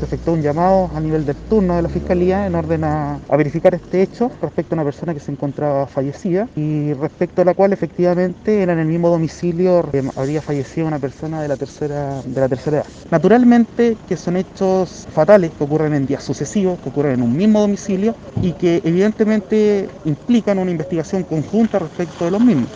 se efectuó un llamado a nivel del turno de la Fiscalía en orden a, verificar este hecho respecto a una persona que se encontraba fallecida y respecto a la cual efectivamente era en el mismo domicilio eh, habría fallecido una persona de la tercera de la tercera edad. Naturalmente que son hechos fatales que ocurren en días sucesivos, que ocurren en un mismo domicilio y que evidentemente implican una investigación conjunta respecto de los mismos.